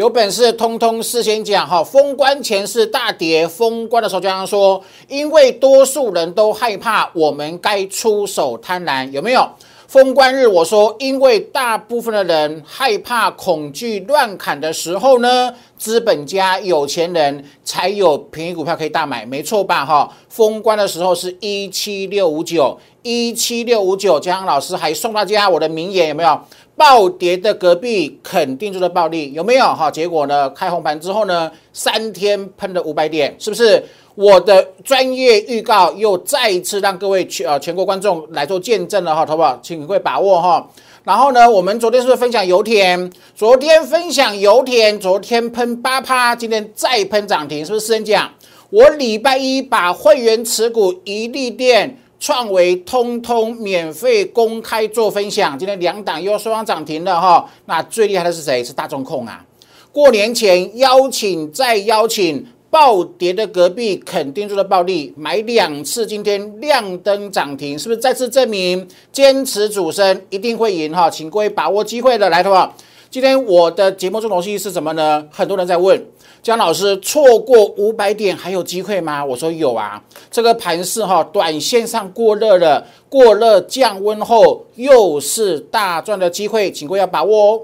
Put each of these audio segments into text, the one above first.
有本事通通事先讲哈，封关前是大跌，封关的时候就这样说，因为多数人都害怕，我们该出手贪婪，有没有？封关日我说，因为大部分的人害怕、恐惧乱砍的时候呢，资本家、有钱人才有便宜股票可以大买，没错吧？哈，封关的时候是一七六五九，一七六五九，江老师还送大家我的名言，有没有？暴跌的隔壁肯定就是暴利，有没有哈？结果呢？开红盘之后呢？三天喷了五百点，是不是？我的专业预告又再一次让各位全呃全国观众来做见证了哈，好不好？请各位把握哈。然后呢，我们昨天是不是分享油田？昨天分享油田，昨天喷八趴，今天再喷涨停，是不是？私人讲，我礼拜一把会员持股一利店。创维通通免费公开做分享，今天两档又双双涨停了哈。那最厉害的是谁？是大众控啊！过年前邀请再邀请，暴跌的隔壁肯定做的暴利，买两次，今天亮灯涨停，是不是再次证明坚持主升一定会赢哈？请各位把握机会的来，好不好？今天我的节目重头戏是什么呢？很多人在问。江老师错过五百点还有机会吗？我说有啊，这个盘势哈，短线上过热了，过热降温后又是大赚的机会，请各位要把握哦。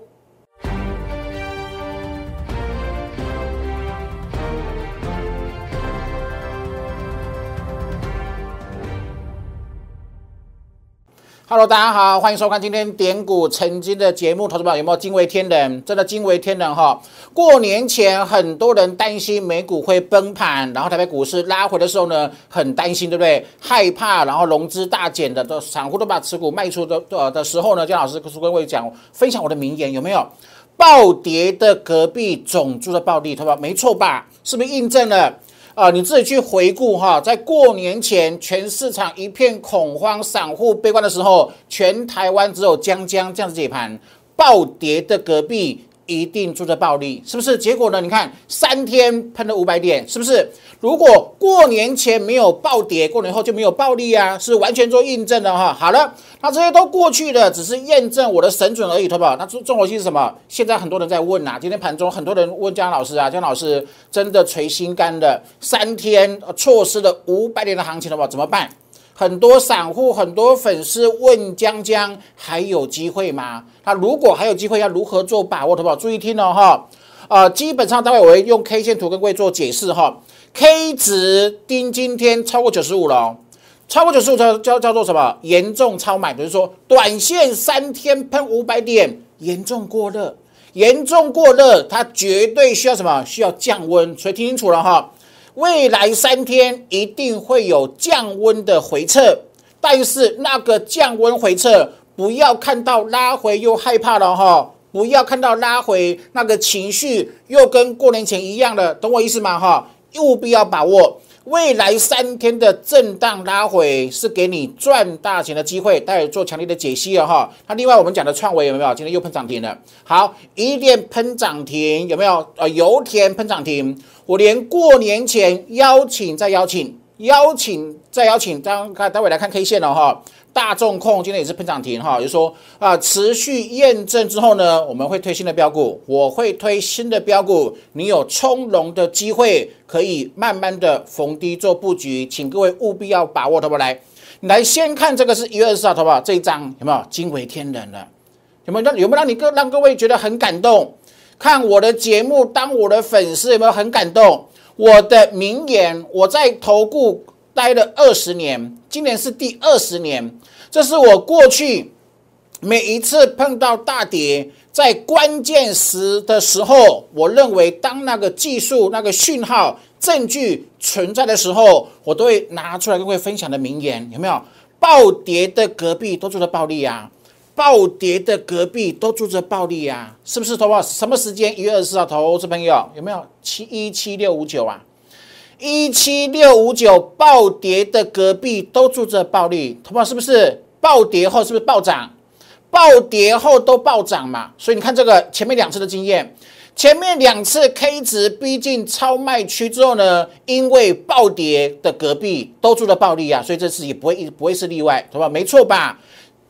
Hello，大家好，欢迎收看今天点股成金的节目。投资者有没有惊为天人？真的惊为天人哈！过年前很多人担心美股会崩盘，然后台北股市拉回的时候呢，很担心，对不对？害怕，然后融资大减的，都散户都把持股卖出的的的时候呢，姜老师跟各位讲，分享我的名言有没有？暴跌的隔壁种猪的暴利，对吧？没错吧？是不是印证了？啊，你自己去回顾哈，在过年前全市场一片恐慌、散户悲观的时候，全台湾只有江江这样子解盘，暴跌的隔壁。一定住着暴利，是不是？结果呢？你看三天喷了五百点，是不是？如果过年前没有暴跌，过年后就没有暴利啊？是完全做印证的哈。好了，那这些都过去了，只是验证我的神准而已，好不好？那中中国性是什么？现在很多人在问啊，今天盘中很多人问姜老师啊，姜老师真的捶心肝的，三天错失了五百点的行情，好不好？怎么办？很多散户、很多粉丝问江江还有机会吗？那如果还有机会，要如何做把握？好不好？注意听哦，哈，呃，基本上待会我会用 K 线图跟各位做解释哈。K 值盯今天超过九十五了，超过九十五叫叫叫做什么？严重超买，比如说短线三天喷五百点，严重过热，严重过热，它绝对需要什么？需要降温。所以听清楚了哈。未来三天一定会有降温的回撤，但是那个降温回撤不要看到拉回又害怕了哈，不要看到拉回那个情绪又跟过年前一样了，懂我意思吗哈？务必要把握。未来三天的震荡拉回是给你赚大钱的机会，待会做强烈的解析了哈。那另外我们讲的创维有没有？今天又喷涨停了。好，一电喷涨停有没有？呃，油田喷涨停。我连过年前邀请再邀请，邀请再邀请，当看待会来看 K 线了哈。大众控今天也是喷涨停哈，就说啊，持续验证之后呢，我们会推新的标股，我会推新的标股，你有从容的机会，可以慢慢的逢低做布局，请各位务必要把握，好不来？来先看这个是一月二十号，好不好？这一张有没有惊为天人了？有没有让有没有让你各让各位觉得很感动？看我的节目，当我的粉丝有没有很感动？我的名言，我在投顾。待了二十年，今年是第二十年。这是我过去每一次碰到大跌，在关键时的时候，我认为当那个技术、那个讯号、证据存在的时候，我都会拿出来跟各位分享的名言，有没有？暴跌的隔壁都住着暴利啊！暴跌的隔壁都住着暴利啊！是不是？投保什么时间？一月二十四号投资朋友有没有？七一七六五九啊！一七六五九暴跌的隔壁都住着暴利，同胞是不是？暴跌后是不是暴涨？暴跌后都暴涨嘛？所以你看这个前面两次的经验，前面两次 K 值逼近超卖区之后呢，因为暴跌的隔壁都住着暴利啊，所以这次也不会一不会是例外，同胞没错吧？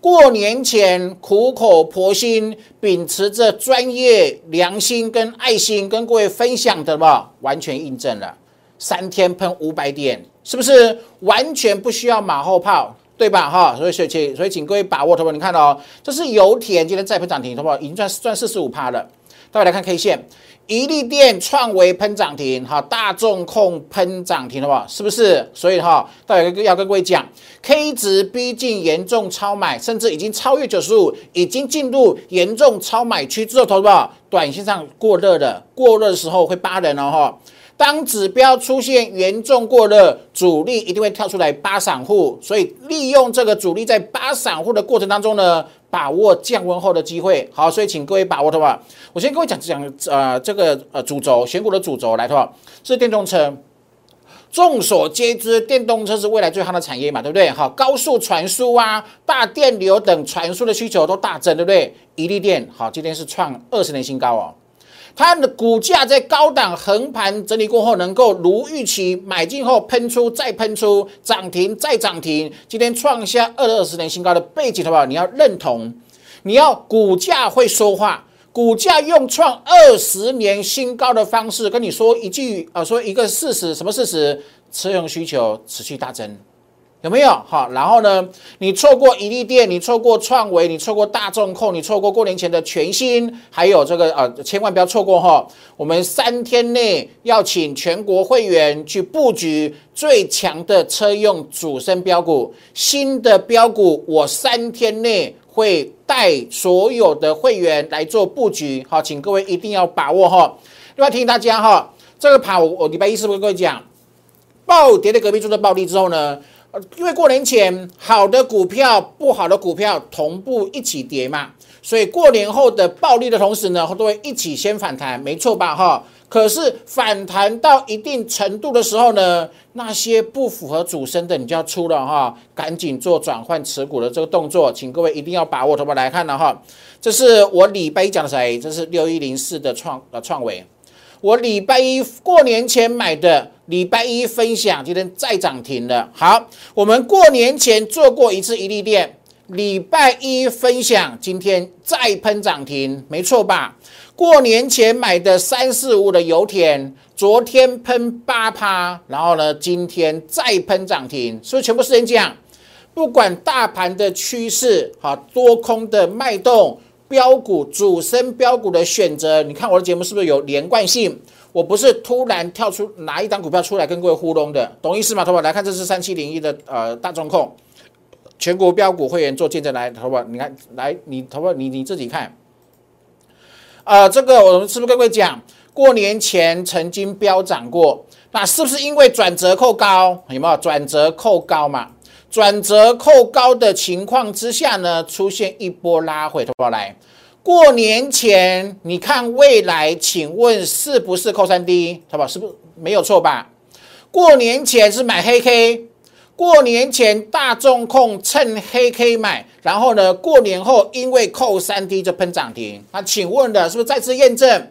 过年前苦口婆心，秉持着专业、良心跟爱心，跟各位分享的嘛，完全印证了。三天喷五百点，是不是完全不需要马后炮，对吧？哈，所以所以所以请各位把握，同学你看哦，这是油田今天再喷涨停，同学已经赚赚四十五趴了。大家来看 K 线，一利电创维喷涨停，哈，大众控喷涨停，好不好？是不是？所以哈，大家要跟各位讲，K 值逼近严重超买，甚至已经超越九十五，已经进入严重超买区之后，投资者短线上过热的，过热的时候会扒人哦，哈。当指标出现严重过热，主力一定会跳出来扒散户，所以利用这个主力在扒散户的过程当中呢，把握降温后的机会。好，所以请各位把握的话，我先跟各位讲讲呃这个呃主轴选股的主轴来的话，是电动车。众所皆知，电动车是未来最夯的产业嘛，对不对？好，高速传输啊，大电流等传输的需求都大增，对不对？一利电好，今天是创二十年新高哦。它的股价在高档横盘整理过后，能够如预期买进后喷出再喷出涨停再涨停，今天创下二二十年新高的背景，好不好？你要认同，你要股价会说话，股价用创二十年新高的方式跟你说一句啊，说一个事实，什么事实？车用需求持续大增。有没有好？然后呢？你错过一利店，你错过创维，你错过大众控，你错过过年前的全新，还有这个呃，千万不要错过哈！我们三天内要请全国会员去布局最强的车用主升标股，新的标股，我三天内会带所有的会员来做布局，好，请各位一定要把握哈！另外提醒大家哈，这个盘我我礼拜一是不是跟各位讲，暴跌的隔壁做的暴利之后呢？因为过年前好的股票、不好的股票同步一起跌嘛，所以过年后的暴利的同时呢，都会一起先反弹，没错吧？哈，可是反弹到一定程度的时候呢，那些不符合主升的，你就要出了哈，赶紧做转换持股的这个动作，请各位一定要把握。头发来看了哈，这是我礼拜一讲的谁？这是六一零四的创呃创维。我礼拜一过年前买的，礼拜一分享，今天再涨停了。好，我们过年前做过一次一利店，礼拜一分享，今天再喷涨停，没错吧？过年前买的三四五的油田，昨天喷八趴，然后呢，今天再喷涨停，所以全部是人讲，不管大盘的趋势，好多空的脉动。标股主升标股的选择，你看我的节目是不是有连贯性？我不是突然跳出拿一张股票出来跟各位互动的，懂意思吗？投保来看，这是三七零一的呃大中控，全国标股会员做见证来，投保你看来你头发你你自己看，呃，这个我们是不是跟各位讲，过年前曾经飙涨过，那是不是因为转折扣高？有没有转折扣高嘛？转折扣高的情况之下呢，出现一波拉回，投保来。过年前你看未来，请问是不是扣三 D？投保是不是没有错吧？过年前是买黑 K，过年前大众控趁黑 K 买，然后呢，过年后因为扣三 D 就喷涨停。那请问的是不是再次验证？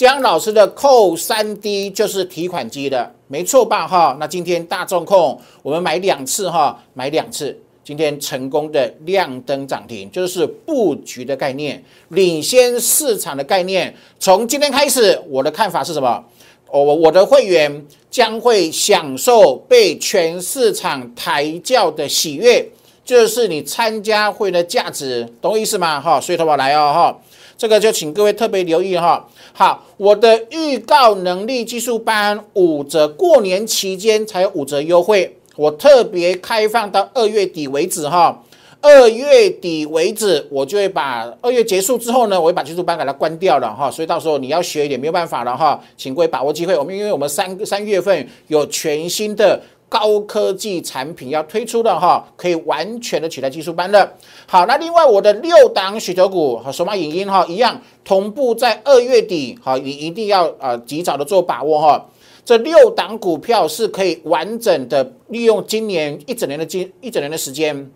江老师的扣三 D 就是提款机的，没错吧？哈，那今天大众控我们买两次哈，买两次，今天成功的亮灯涨停，就是布局的概念，领先市场的概念。从今天开始，我的看法是什么？我我的会员将会享受被全市场抬轿的喜悦，就是你参加会的价值，懂我意思吗？哈，所以投保来哦，哈。这个就请各位特别留意哈。好，我的预告能力技术班五折，过年期间才有五折优惠，我特别开放到二月底为止哈。二月底为止，我就会把二月结束之后呢，我会把技术班给它关掉了哈。所以到时候你要学一点没有办法了哈，请各位把握机会。我们因为我们三三月份有全新的。高科技产品要推出的哈，可以完全的取代技术班的。好，那另外我的六档雪球股和索马影音哈一样，同步在二月底，哈，你一定要呃及早的做把握哈。这六档股票是可以完整的利用今年一整年的今一整年的时间，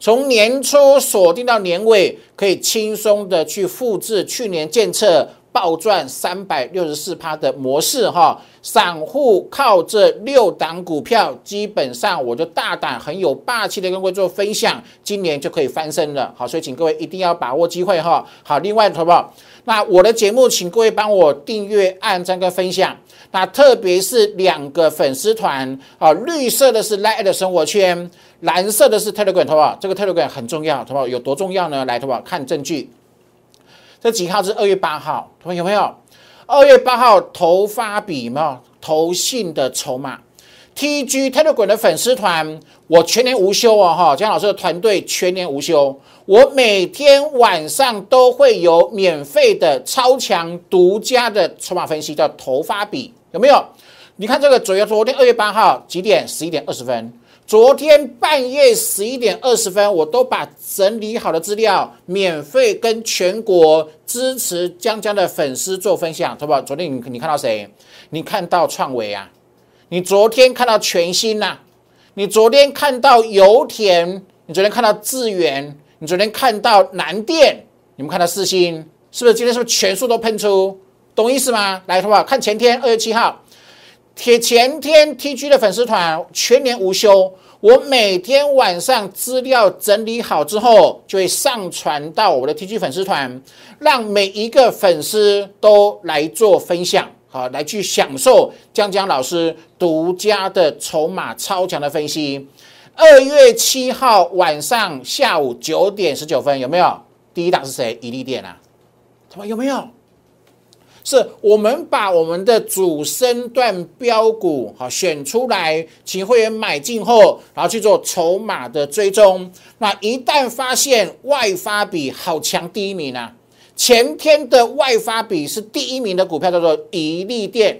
从年初锁定到年尾，可以轻松的去复制去年建测。暴赚三百六十四趴的模式哈，散户靠这六档股票，基本上我就大胆很有霸气的跟各位做分享，今年就可以翻身了。好，所以请各位一定要把握机会哈。好，另外好不好？那我的节目，请各位帮我订阅、按赞跟分享。那特别是两个粉丝团啊，绿色的是 Light 的生活圈，蓝色的是 Telegram，好不好？这个 Telegram 很重要，好不好？有多重要呢？来，好不好？看证据。这几号是二月八号，同学有没有？二月八号投发比嘛，投信的筹码。TG Telegram 的粉丝团，我全年无休哦，哈，江老师的团队全年无休，我每天晚上都会有免费的超强独家的筹码分析，叫投发比，有没有？你看这个，昨昨天二月八号几点？十一点二十分。昨天半夜十一点二十分，我都把整理好的资料免费跟全国支持江江的粉丝做分享，好不好？昨天你你看到谁？你看到创维啊？你昨天看到全新呐？你昨天看到油田？你昨天看到智源？你昨天看到南电？你们看到四星？是不是今天是不是全数都喷出？懂意思吗？来，好不好？看前天二月七号，铁前天 TG 的粉丝团全年无休，我每天晚上资料整理好之后，就会上传到我的 TG 粉丝团，让每一个粉丝都来做分享。好，来去享受江江老师独家的筹码超强的分析。二月七号晚上下午九点十九分，有没有？第一档是谁？伊利电啊？他说有没有？是我们把我们的主升段标股好选出来，请会员买进后，然后去做筹码的追踪。那一旦发现外发比好强，第一名啊！前天的外发比是第一名的股票叫做宜利电，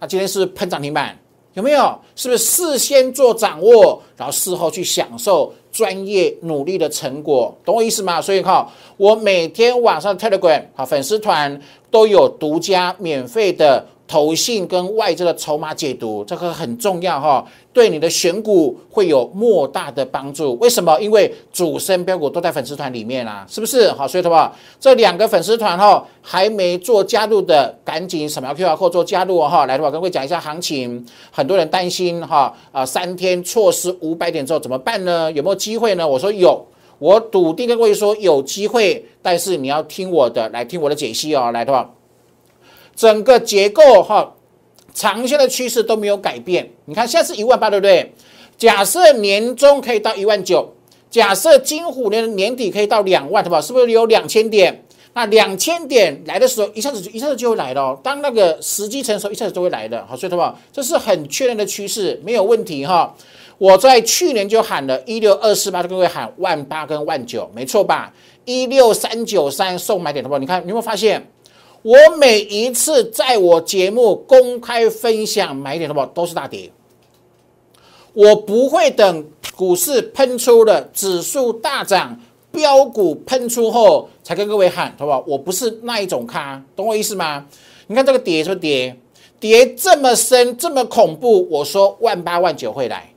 那今天是喷涨停板，有没有？是不是事先做掌握，然后事后去享受专业努力的成果？懂我意思吗？所以哈，我每天晚上 Telegram 好粉丝团都有独家免费的。投信跟外资的筹码解读，这个很重要哈，对你的选股会有莫大的帮助。为什么？因为主升标股都在粉丝团里面啦，是不是？好，所以的话，这两个粉丝团哈，还没做加入的，赶紧扫描 Q R 或做加入哈。来的话，跟各位讲一下行情。很多人担心哈，啊，三天错失五百点之后怎么办呢？有没有机会呢？我说有，我笃定跟各位说有机会，但是你要听我的，来听我的解析哦。来的话。整个结构哈，长线的趋势都没有改变。你看现在是一万八，对不对？假设年终可以到一万九，假设金虎年年底可以到两万，对吧？是不是有两千点？那两千点来的时候，一下子就一下子就会来了。当那个时机成熟，一下子就会来的。好，所以的话，这是很确认的趋势，没有问题哈。我在去年就喊了一六二四八，就各位喊万八跟万九，没错吧？一六三九三送买点，好不好？你看，你有没有发现？我每一次在我节目公开分享买点的话，都是大跌。我不会等股市喷出了，指数大涨，标股喷出后才跟各位喊，好不好？我不是那一种咖，懂我意思吗？你看这个跌是不是跌？跌这么深，这么恐怖，我说万八万九会来，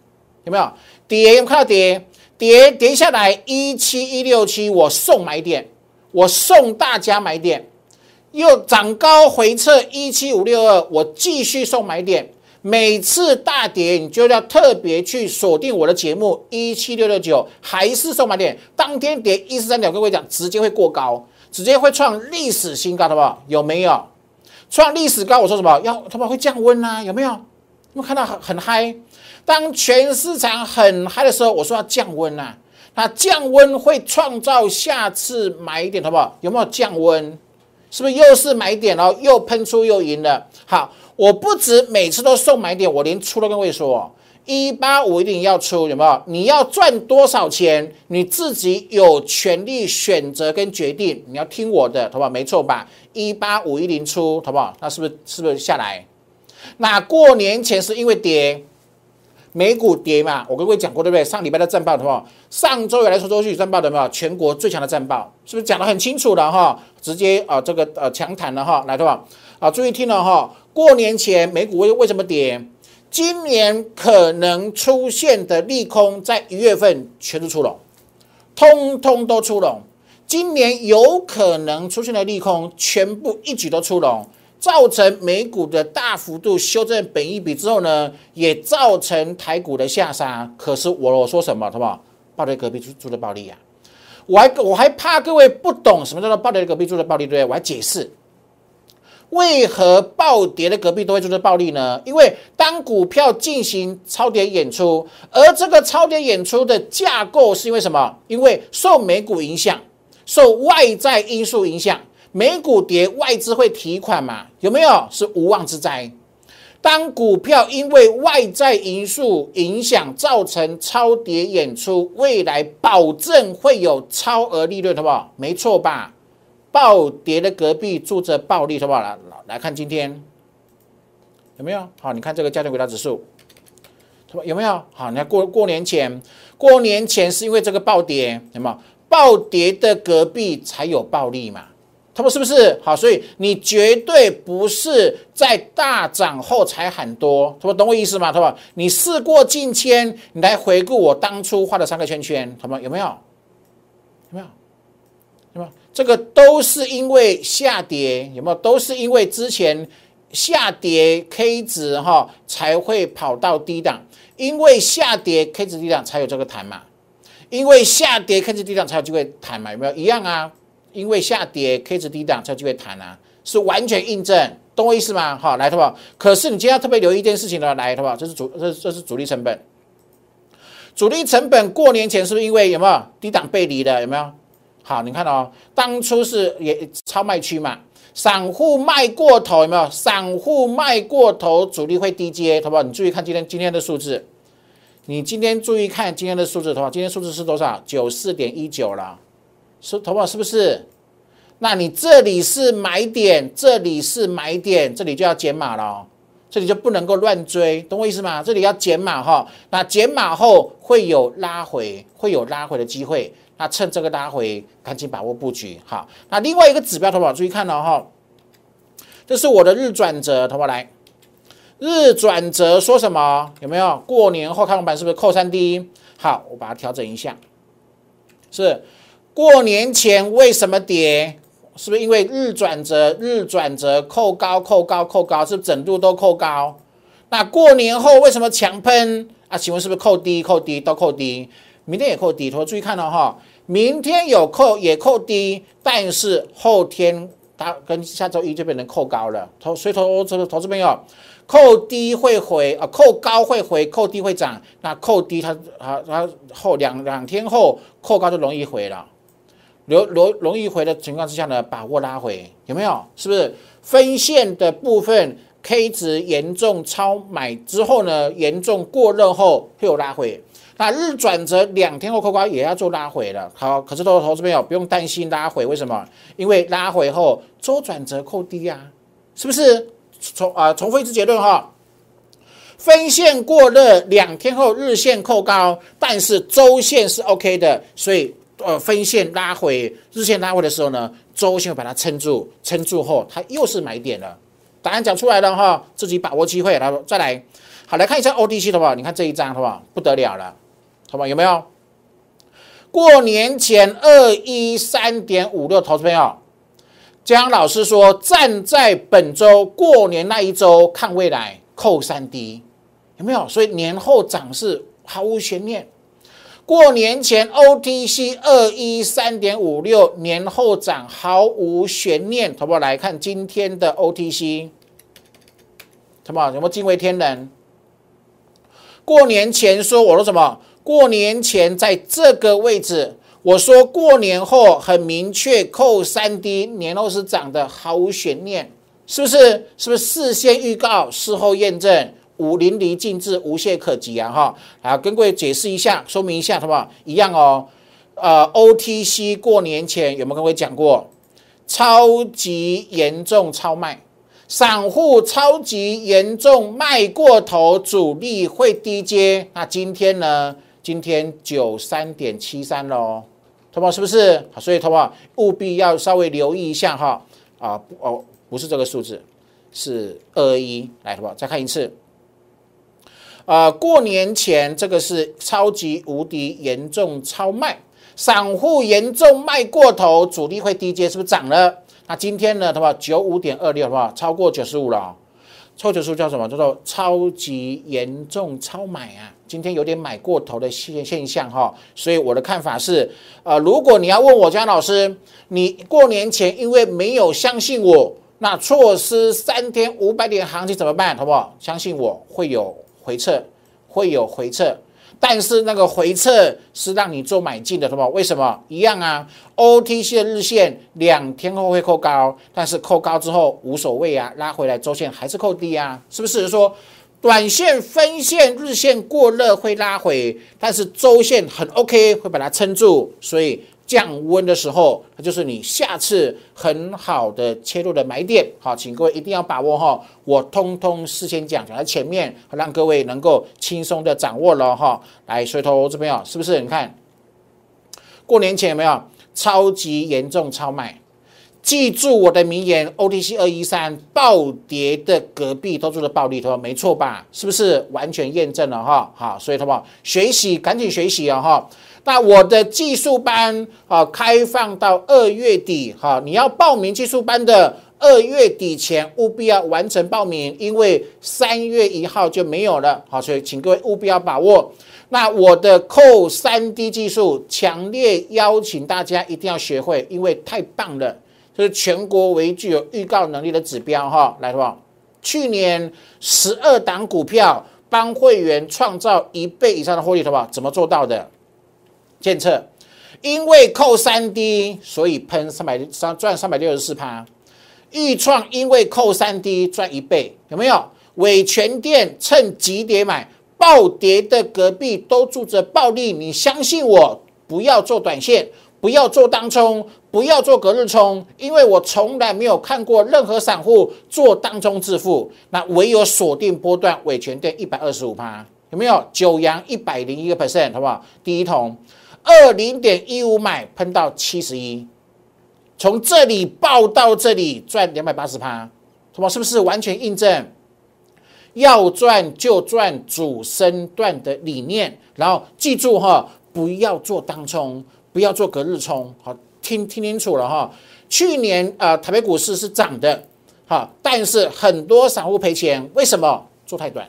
有没有？跌有看到跌？跌跌下来一七一六七，我送买点，我送大家买点。又涨高回撤一七五六二，我继续送买点。每次大跌，你就要特别去锁定我的节目一七六六九，还是送买点。当天跌一四三点，各位讲直接会过高，直接会创历史新高，好不好？有没有创历史高？我说什么？要他妈会降温啊？有没有？有没有看到很很嗨？当全市场很嗨的时候，我说要降温啊。那降温会创造下次买点，好不好？有没有降温？是不是又是买点哦？又喷出又赢了。好，我不止每次都送买点，我连出都跟各位说哦，一八五一定要出，有没有？你要赚多少钱，你自己有权利选择跟决定。你要听我的，好不好？没错吧？一八五一零出，好不好？那是不是是不是下来？那过年前是因为跌。美股跌嘛，我跟各位讲过对不对？上礼拜的战报的话，上周有来说周续战报的没有？全国最强的战报是不是讲得很清楚了哈？直接啊这个呃强谈了哈，来对吧？啊注意听了哈，过年前美股为为什么跌？今年可能出现的利空在一月份全都出笼，通通都出笼。今年有可能出现的利空，全部一举都出笼，造成美股的大幅度修正本一比之后呢，也造成台股的下杀。可是我我说什么，好不好？暴跌隔壁住住的暴利啊！我还我还怕各位不懂什么叫做暴跌隔壁住的暴利，对不对？我还解释。为何暴跌的隔壁都会做出暴利呢？因为当股票进行超跌演出，而这个超跌演出的架构是因为什么？因为受美股影响，受外在因素影响，美股跌，外资会提款嘛？有没有？是无妄之灾。当股票因为外在因素影响造成超跌演出，未来保证会有超额利润，好不好？没错吧？暴跌的隔壁住着暴利，好不好？来来看今天有没有？好，你看这个家庭轨道指数，有没有？好，你看过过年前，过年前是因为这个暴跌，有没有？暴跌的隔壁才有暴利嘛？他们是不是？好，所以你绝对不是在大涨后才喊多，他们懂我意思吗？他们，你事过境迁，你来回顾我当初画的三个圈圈，他们有没有？有没有？有没有？这个都是因为下跌，有没有？都是因为之前下跌 K 值哈才会跑到低档，因为下跌 K 值低档才有这个弹嘛，因为下跌 K 值低档才有机会弹嘛，有没有？一样啊，因为下跌 K 值低档才有机会弹啊，是完全印证，懂我意思吗？好，来，好不好？可是你今天要特别留意一件事情的，来，好不好？这是主，这这是主力成本，主力成本过年前是不是因为有没有低档背离的？有没有？好，你看哦，当初是也超卖区嘛，散户卖过头有没有？散户卖过头，主力会低接，好不好？你注意看今天今天的数字，你今天注意看今天的数字，好不好？今天数字是多少？九四点一九了，是，投保？是不是？那你这里是买点，这里是买点，这里就要减码了，这里就不能够乱追，懂我意思吗？这里要减码哈，那减码后会有拉回，会有拉回的机会。那趁这个拉回，赶紧把握布局。好，那另外一个指标，投保注意看了哈，这是我的日转折，投保来，日转折说什么？有没有？过年后看板是不是扣三 D？好，我把它调整一下，是过年前为什么跌？是不是因为日转折？日转折扣高，扣高，扣高，是不是整度都扣高？那过年后为什么强喷？啊，请问是不是扣低？扣低都扣低？明天也扣低，投注意看了哈，明天有扣也扣低，但是后天它跟下周一就变成扣高了。投所以投这个投资朋友，扣低会回啊，扣高会回，扣低会涨。那扣低它啊它后两两天后扣高就容易回了，容容容易回的情况之下呢，把握拉回有没有？是不是分线的部分 K 值严重超买之后呢，严重过热后会有拉回。那日转折两天后扣高也要做拉回了，好，可是投投资朋友不用担心拉回，为什么？因为拉回后周转折扣低啊，是不是？重啊，重复一次结论哈，分线过热两天后日线扣高，但是周线是 OK 的，所以呃分线拉回日线拉回的时候呢，周线把它撑住，撑住后它又是买点了。答案讲出来了哈，自己把握机会，然后再来，好来看一下 O D C，的话，你看这一张好不好？不得了了。好吧，有没有？过年前二一三点五六，投资朋友，江老师说站在本周过年那一周看未来，扣三 D，有没有？所以年后涨势毫无悬念。过年前 OTC 二一三点五六，年后涨毫无悬念。好不好？来看今天的 OTC，什么？有没有惊为天人？过年前说我说什么？过年前在这个位置，我说过年后很明确扣三 D，年后是涨的毫无悬念，是不是？是不是事先预告，事后验证，无淋漓尽致，无懈可击啊！哈，啊，跟各位解释一下，说明一下，好不好？一样哦。呃，OTC 过年前有没有跟各位讲过？超级严重超卖，散户超级严重卖过头，主力会低接。那今天呢？今天九三点七三喽，同胞是不是？所以同胞务必要稍微留意一下哈啊哦不是这个数字，是二一来同胞再看一次，啊过年前这个是超级无敌严重超卖，散户严重卖过头，主力会低接，是不是涨了？那今天呢，对吧？九五点二六，好不好？超过九十五了。超九十叫什么？叫做超级严重超买啊！今天有点买过头的现现象哈，所以我的看法是，呃，如果你要问我江老师，你过年前因为没有相信我，那错失三天五百点行情怎么办？好不好？相信我会有回撤，会有回撤。但是那个回撤是让你做买进的，对吧？为什么一样啊？OTC 的日线两天后会扣高，但是扣高之后无所谓啊，拉回来周线还是扣低啊，是不是？说短线、分线、日线过热会拉回，但是周线很 OK，会把它撑住，所以。降温的时候，它就是你下次很好的切入的买点。好，请各位一定要把握哈，我通通事先讲讲在前面，让各位能够轻松的掌握了哈。来，所以投资朋友是不是？你看，过年前有没有超级严重超卖？记住我的名言，OTC 二一三暴跌的隔壁都做的暴利，他说没错吧？是不是完全验证了哈？好，所以他们学习赶紧学习啊哈。那我的技术班啊，开放到二月底哈，你要报名技术班的，二月底前务必要完成报名，因为三月一号就没有了。好，所以请各位务必要把握。那我的扣三 D 技术，强烈邀请大家一定要学会，因为太棒了，这是全国唯一具有预告能力的指标哈。来，吧去年十二档股票帮会员创造一倍以上的获利，好不好？怎么做到的？建测，因为扣三 D，所以喷三百三赚三百六十四趴。预创因为扣三 D 赚一倍，有没有？伟全店趁急跌买，暴跌的隔壁都住着暴利，你相信我，不要做短线，不要做当冲，不要做隔日冲，因为我从来没有看过任何散户做当冲致富。那唯有锁定波段伟全店一百二十五趴，有没有？九阳一百零一个 percent，好不好？第一桶。二零点一五买喷到七十一，从这里报到这里赚两百八十趴，什么是不是完全印证？要赚就赚主升段的理念，然后记住哈，不要做当冲，不要做隔日冲，好听听清楚了哈。去年呃台北股市是涨的，哈，但是很多散户赔钱，为什么？做太短，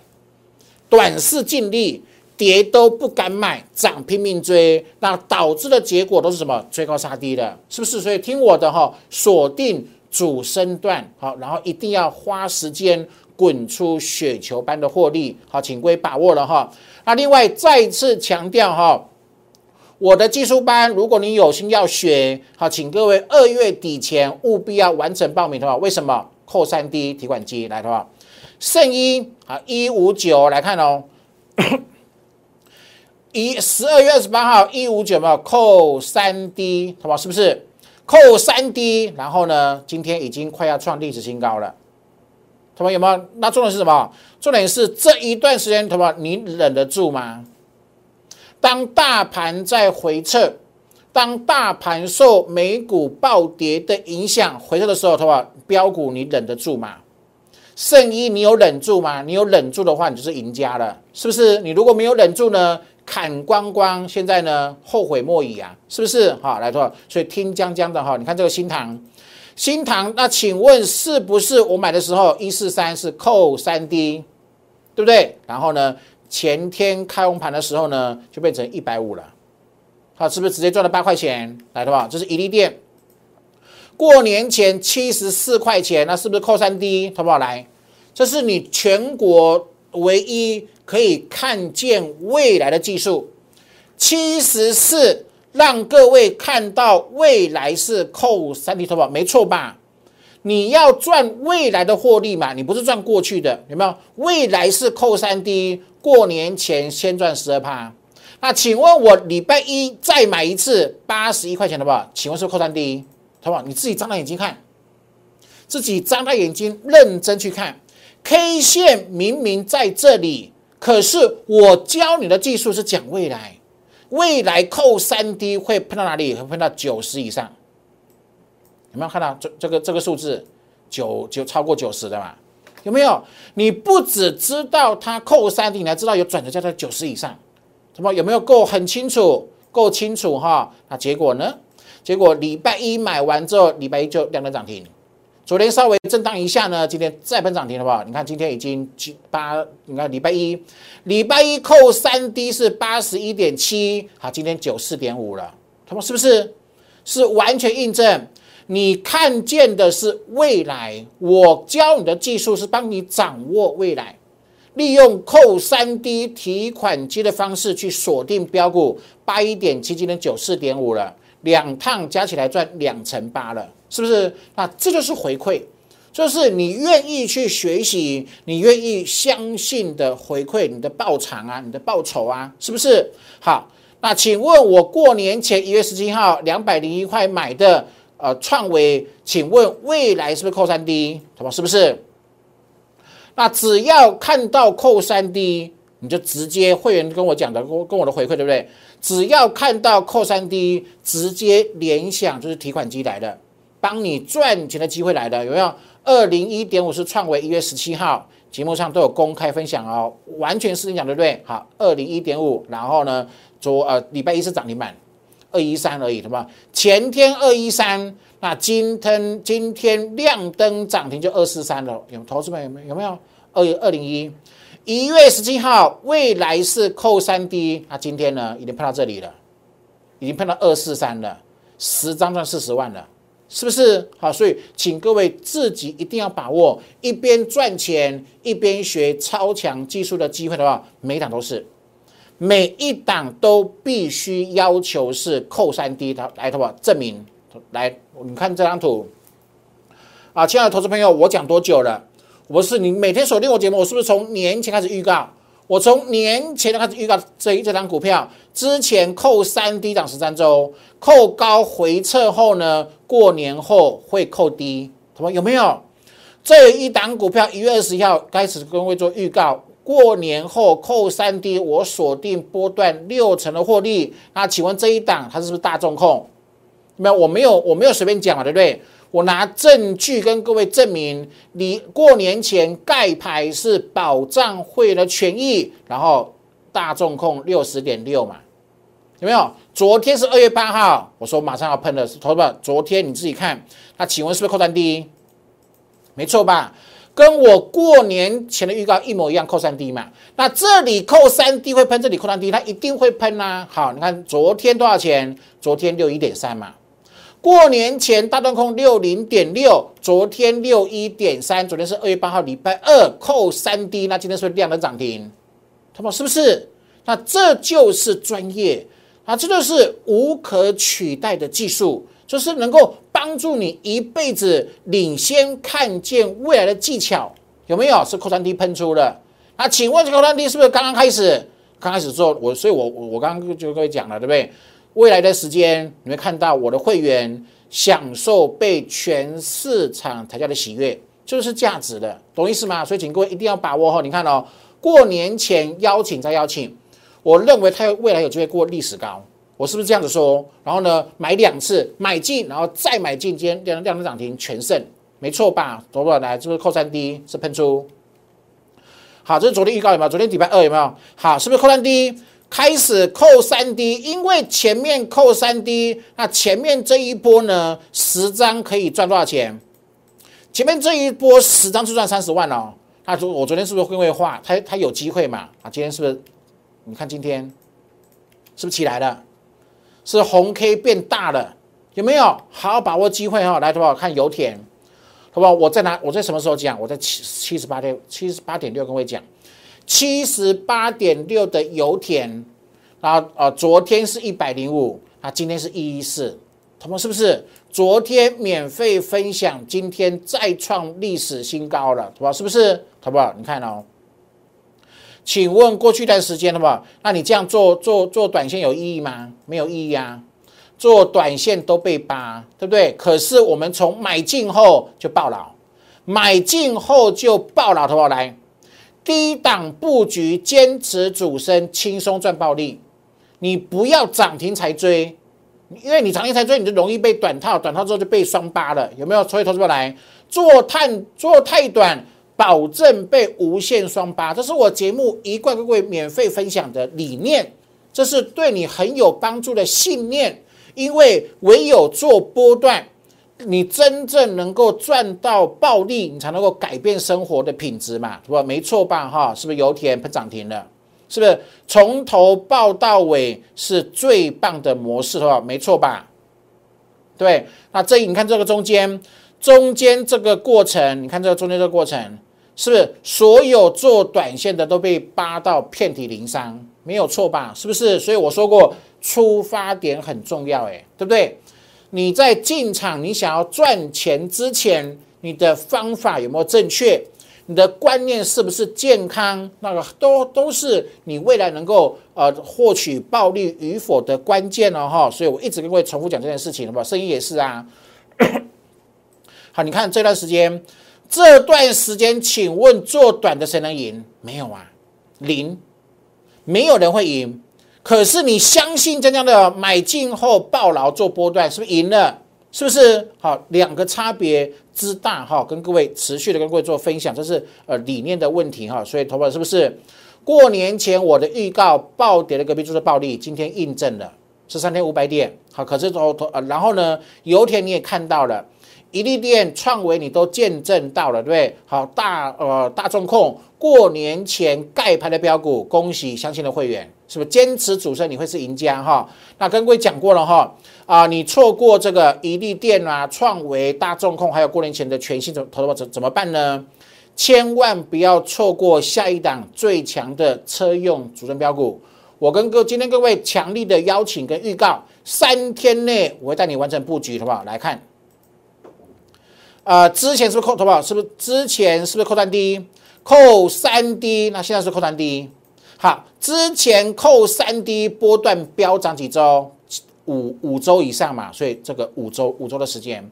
短视尽力。跌都不敢买，涨拼命追，那导致的结果都是什么？追高杀低的，是不是？所以听我的哈，锁定主升段，好，然后一定要花时间滚出雪球般的获利，好，请各位把握了哈。那另外再次强调哈，我的技术班，如果你有心要学，好，请各位二月底前务必要完成报名的话，为什么？扣三 D 提款机来的话，圣一啊一五九来看哦。一十二月二十八号一五九嘛，扣三 D，好不好？是不是扣三 D？然后呢，今天已经快要创历史新高了，同学有没有？那重点是什么？重点是这一段时间，同学你忍得住吗？当大盘在回撤，当大盘受美股暴跌的影响回撤的时候，同学标股你忍得住吗？圣衣你有忍住吗？你有忍住的话，你就是赢家了，是不是？你如果没有忍住呢？砍光光，现在呢后悔莫已啊，是不是？好，来说，所以听江江的哈，你看这个新塘，新塘，那请问是不是我买的时候一四三是扣三 D，对不对？然后呢，前天开红盘的时候呢，就变成一百五了，好，是不是直接赚了八块钱？来的话，这是一利店，过年前七十四块钱，那是不是扣三 D？好不好？来，这是你全国唯一。可以看见未来的技术，七十四让各位看到未来是扣三 D 投保，没错吧？你要赚未来的获利嘛？你不是赚过去的，有没有？未来是扣三 D，过年前先赚十二趴。那请问我礼拜一再买一次八十一块钱的吧？请问是扣三 D 投保？你自己张大眼睛看，自己张大眼睛认真去看，K 线明明在这里。可是我教你的技术是讲未来，未来扣三 D 会喷到哪里？会喷到九十以上，有没有看到这这个这个数字？九九超过九十的嘛？有没有？你不只知道它扣三 D，你还知道有转折价在九十以上，什么有没有够很清楚？够清楚哈。那结果呢？结果礼拜一买完之后，礼拜一就亮灯涨停。昨天稍微震荡一下呢，今天再奔涨停，好不好？你看今天已经七八，你看礼拜一，礼拜一扣三 D 是八十一点七，好，今天九四点五了，他们是不是？是完全印证，你看见的是未来，我教你的技术是帮你掌握未来，利用扣三 D 提款机的方式去锁定标股，八一点七，今天九四点五了。两趟加起来赚两成八了，是不是？那这就是回馈，就是你愿意去学习，你愿意相信的回馈，你的报偿啊，你的报酬啊，是不是？好，那请问我过年前一月十七号两百零一块买的，呃，创维，请问未来是不是扣三 D？什么？是不是？那只要看到扣三 D，你就直接会员跟我讲的，跟跟我的回馈，对不对？只要看到扣三 D，直接联想就是提款机来的，帮你赚钱的机会来的，有没有？二零一点五是创维一月十七号节目上都有公开分享哦，完全是你讲对不对？好，二零一点五，然后呢，昨呃礼拜一是涨停板二一三而已，对吧？前天二一三，那今天今天亮灯涨停就二四三了，有投资们有没有？有没有？二二零一。一月十七号，未来是扣三 D，那今天呢，已经碰到这里了，已经碰到二四三了，十张赚四十万了，是不是？好，所以请各位自己一定要把握，一边赚钱一边学超强技术的机会的话，每一档都是，每一档都必须要求是扣三 D 的来，的话证明来，你看这张图，啊，亲爱的投资朋友，我讲多久了？我是你每天锁定我节目，我是不是从年前开始预告？我从年前就开始预告这一这张股票，之前扣三低涨十三周，扣高回撤后呢，过年后会扣低，什么有没有？这一档股票一月二十一号开始跟各位做预告，过年后扣三低，我锁定波段六成的获利。那请问这一档它是不是大众控？没有，我没有，我没有随便讲嘛，对不对？我拿证据跟各位证明，你过年前盖牌是保障会的权益，然后大众控六十点六嘛，有没有？昨天是二月八号，我说马上要喷的是，投资昨天你自己看，那请问是不是扣三 D？没错吧？跟我过年前的预告一模一样，扣三 D 嘛。那这里扣三 D 会喷，这里扣三 D 它一定会喷呐。好，你看昨天多少钱？昨天六一点三嘛。过年前大断空六零点六，昨天六一点三，昨天是二月八号礼拜二扣三 D，那今天是不是量能涨停？他们是不是？那这就是专业啊，这就是无可取代的技术，就是能够帮助你一辈子领先看见未来的技巧，有没有？是扣三 D 喷出的？那请问这扣三 D 是不是刚刚开始？刚开始之后，我所以我我我刚刚就跟各位讲了，对不对？未来的时间，你会看到我的会员享受被全市场抬价的喜悦，就是价值的，懂意思吗？所以请各位一定要把握哈。你看哦，过年前邀请再邀请，我认为它未来有机会过历史高，我是不是这样子说？然后呢，买两次买进，然后再买进，今天量量能涨停全胜，没错吧？走不来，这是扣三 D 是喷出，好，这是昨天预告有没有？昨天礼拜二有没有？好，是不是扣三 D？开始扣三 D，因为前面扣三 D，那前面这一波呢，十张可以赚多少钱？前面这一波十张就赚三十万哦。那昨我昨天是不是会会画？他他有机会嘛？啊，今天是不是？你看今天是不是起来了？是红 K 变大了，有没有？好好把握机会哈！来，好不好？看油田，好不好？我在哪？我在什么时候讲？我在七七十八点七十八点六跟位讲。七十八点六的油田，然后呃，昨天是一百零五，啊，今天是一一四，同们是不是？昨天免费分享，今天再创历史新高了，好不好？是不是？好不好？你看哦，请问过去一段时间，好不好？那你这样做做做短线有意义吗？没有意义啊，做短线都被扒，对不对？可是我们从买进后就爆老，买进后就爆老，好不好？来。低档布局，坚持主升，轻松赚暴利。你不要涨停才追，因为你涨停才追，你就容易被短套，短套之后就被双八了，有没有？所以投资者来做探做太短，保证被无限双八。这是我节目一贯各位免费分享的理念。这是对你很有帮助的信念，因为唯有做波段，你真正能够赚到暴利，你才能够改变生活的品质嘛，是吧？没错吧？哈，是不是油田喷涨停了？是不是从头报到尾是最棒的模式，是吧？没错吧？对，那这你看这个中间，中间这个过程，你看这个中间这个过程，是不是所有做短线的都被扒到遍体鳞伤？没有错吧？是不是？所以我说过，出发点很重要，哎，对不对？你在进场，你想要赚钱之前，你的方法有没有正确？你的观念是不是健康？那个都都是你未来能够呃获取暴利与否的关键了哈。所以我一直跟各位重复讲这件事情，好不好？生意也是啊。好，你看这段时间，这段时间，请问做短的谁能赢？没有啊，零，没有人会赢。可是你相信这样的买进后暴牢做波段，是不是赢了？是不是？好，两个差别。之大哈，跟各位持续的跟各位做分享，这是呃理念的问题哈，所以投保是不是过年前我的预告暴跌的隔壁就是暴利，今天印证了是三千五百点好，可是投投呃然后呢油田你也看到了，一利电创维你都见证到了对不对？好大呃大众控过年前盖牌的标股，恭喜相信的会员。是不是坚持主升你会是赢家哈？那跟各位讲过了哈啊，你错过这个一利电啊、创维、大众控，还有过年前的全新怎投资怎怎么办呢？千万不要错过下一档最强的车用主升标股。我跟各今天各位强力的邀请跟预告，三天内我会带你完成布局，好不好？来看，呃，之前是不是扣投保？是不是之前是不是扣三低？扣三低？那现在是扣三低？好，之前扣三 D 波段飙涨几周，五五周以上嘛，所以这个五周五周的时间，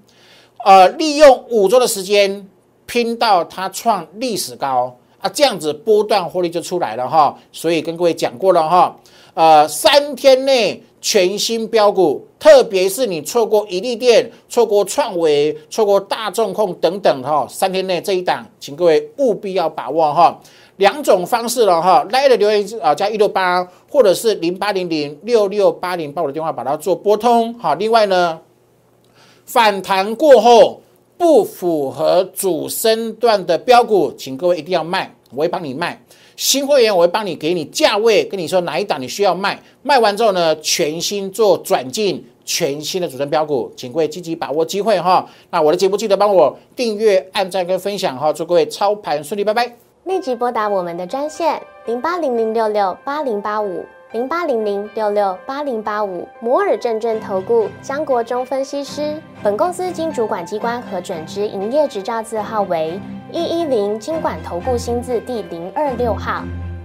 呃，利用五周的时间拼到它创历史高啊，这样子波段获利就出来了哈。所以跟各位讲过了哈，呃，三天内全新标股，特别是你错过一利电、错过创维、错过大众控等等哈，三天内这一档，请各位务必要把握哈。两种方式了哈，来的留言啊加一六八，或者是零八零零六六八零，把我的电话把它做拨通好。另外呢，反弹过后不符合主升段的标股，请各位一定要卖，我会帮你卖。新会员我会帮你给你价位，跟你说哪一档你需要卖，卖完之后呢，全新做转进全新的主升标股，请各位积极把握机会哈。那我的节目记得帮我订阅、按赞跟分享哈，祝各位操盘顺利，拜拜。立即拨打我们的专线零八零零六六八零八五零八零零六六八零八五摩尔证券投顾江国忠分析师。本公司经主管机关核准之营业执照字号为一一零金管投顾新字第零二六号。